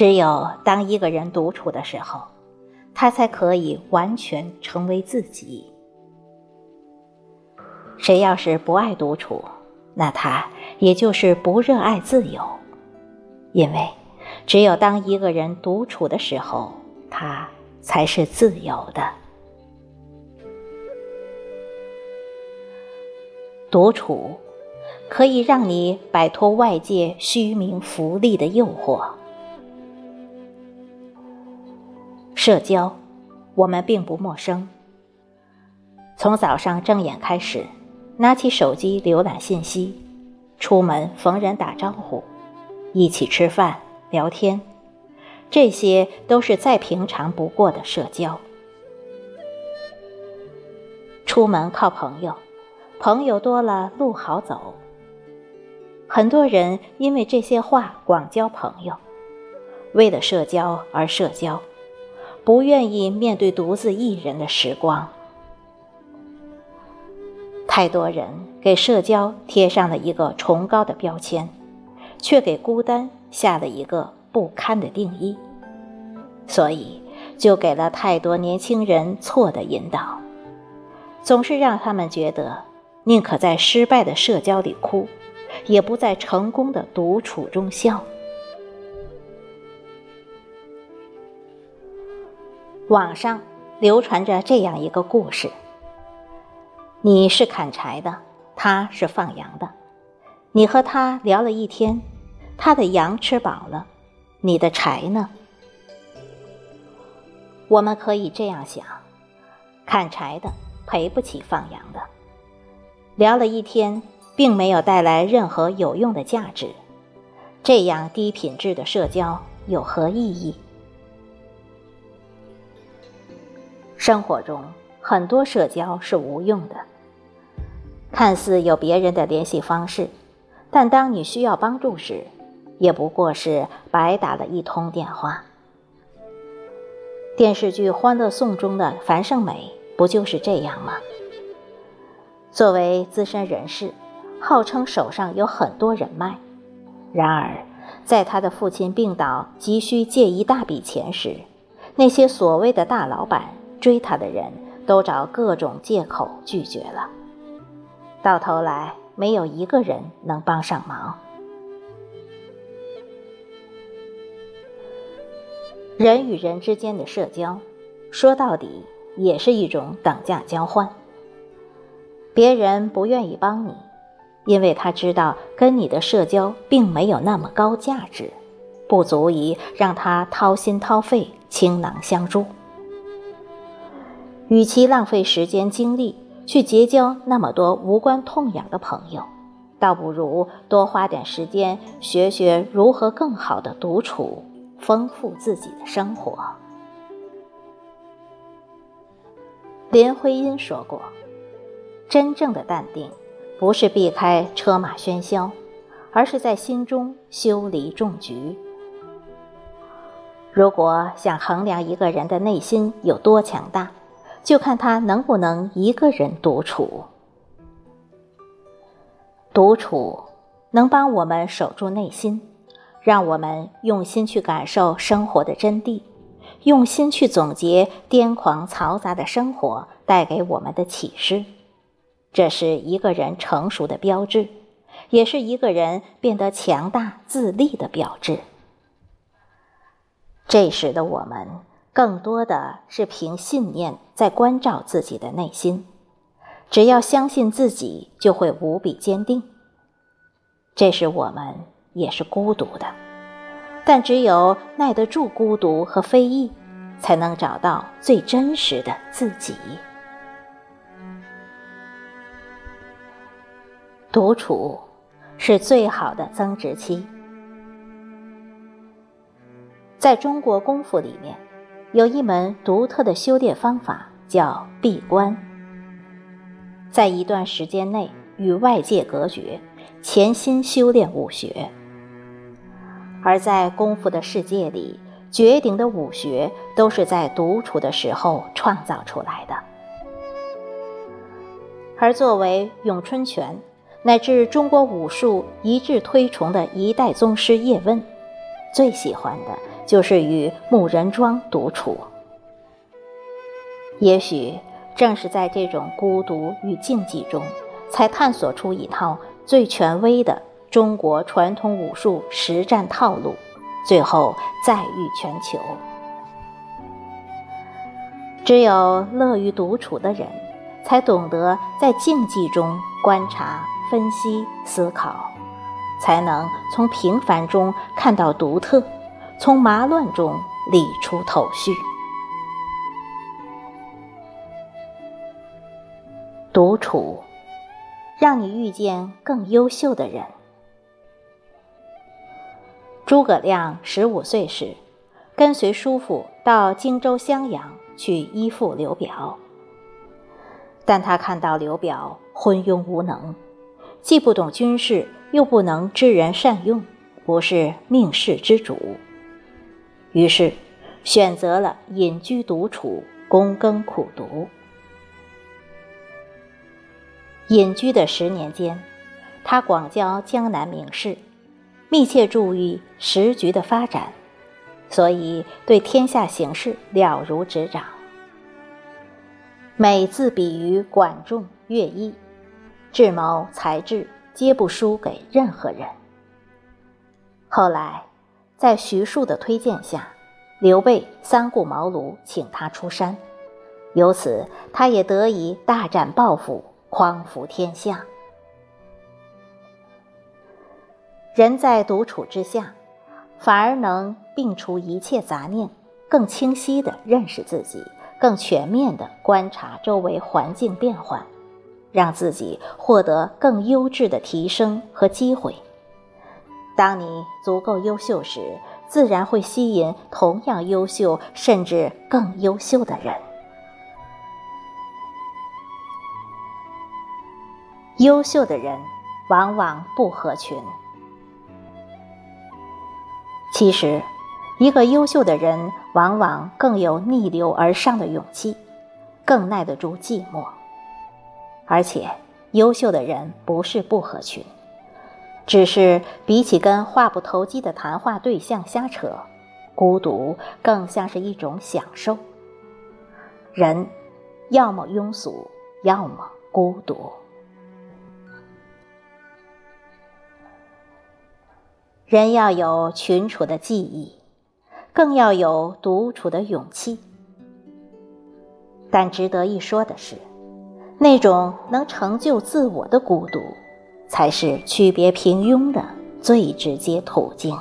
只有当一个人独处的时候，他才可以完全成为自己。谁要是不爱独处，那他也就是不热爱自由，因为只有当一个人独处的时候，他才是自由的。独处可以让你摆脱外界虚名浮利的诱惑。社交，我们并不陌生。从早上睁眼开始，拿起手机浏览信息，出门逢人打招呼，一起吃饭聊天，这些都是再平常不过的社交。出门靠朋友。朋友多了，路好走。很多人因为这些话广交朋友，为了社交而社交，不愿意面对独自一人的时光。太多人给社交贴上了一个崇高的标签，却给孤单下了一个不堪的定义，所以就给了太多年轻人错的引导，总是让他们觉得。宁可在失败的社交里哭，也不在成功的独处中笑。网上流传着这样一个故事：你是砍柴的，他是放羊的，你和他聊了一天，他的羊吃饱了，你的柴呢？我们可以这样想：砍柴的赔不起放羊的。聊了一天，并没有带来任何有用的价值，这样低品质的社交有何意义？生活中很多社交是无用的，看似有别人的联系方式，但当你需要帮助时，也不过是白打了一通电话。电视剧《欢乐颂》中的樊胜美不就是这样吗？作为资深人士，号称手上有很多人脉。然而，在他的父亲病倒、急需借一大笔钱时，那些所谓的大老板追他的人都找各种借口拒绝了。到头来，没有一个人能帮上忙。人与人之间的社交，说到底也是一种等价交换。别人不愿意帮你，因为他知道跟你的社交并没有那么高价值，不足以让他掏心掏肺倾囊相助。与其浪费时间精力去结交那么多无关痛痒的朋友，倒不如多花点时间学学如何更好的独处，丰富自己的生活。林徽因说过。真正的淡定，不是避开车马喧嚣，而是在心中修篱种菊。如果想衡量一个人的内心有多强大，就看他能不能一个人独处。独处能帮我们守住内心，让我们用心去感受生活的真谛，用心去总结癫狂嘈杂的生活带给我们的启示。这是一个人成熟的标志，也是一个人变得强大自立的标志。这时的我们，更多的是凭信念在关照自己的内心。只要相信自己，就会无比坚定。这时我们也是孤独的，但只有耐得住孤独和非议，才能找到最真实的自己。独处是最好的增值期。在中国功夫里面，有一门独特的修炼方法，叫闭关。在一段时间内与外界隔绝，潜心修炼武学。而在功夫的世界里，绝顶的武学都是在独处的时候创造出来的。而作为咏春拳。乃至中国武术一致推崇的一代宗师叶问，最喜欢的就是与木人桩独处。也许正是在这种孤独与静寂中，才探索出一套最权威的中国传统武术实战套路，最后载誉全球。只有乐于独处的人，才懂得在静寂中观察、分析、思考，才能从平凡中看到独特，从麻乱中理出头绪。独处，让你遇见更优秀的人。诸葛亮十五岁时，跟随叔父到荆州襄阳去依附刘表，但他看到刘表昏庸无能，既不懂军事，又不能知人善用，不是命世之主，于是选择了隐居独处，躬耕苦读。隐居的十年间，他广交江南名士，密切注意时局的发展，所以对天下形势了如指掌。每自比于管仲、乐毅，智谋才智皆不输给任何人。后来，在徐庶的推荐下，刘备三顾茅庐请他出山，由此他也得以大展抱负。匡扶天下，人在独处之下，反而能摒除一切杂念，更清晰地认识自己，更全面地观察周围环境变换，让自己获得更优质的提升和机会。当你足够优秀时，自然会吸引同样优秀甚至更优秀的人。优秀的人往往不合群。其实，一个优秀的人往往更有逆流而上的勇气，更耐得住寂寞。而且，优秀的人不是不合群，只是比起跟话不投机的谈话对象瞎扯，孤独更像是一种享受。人，要么庸俗，要么孤独。人要有群处的记忆，更要有独处的勇气。但值得一说的是，那种能成就自我的孤独，才是区别平庸的最直接途径。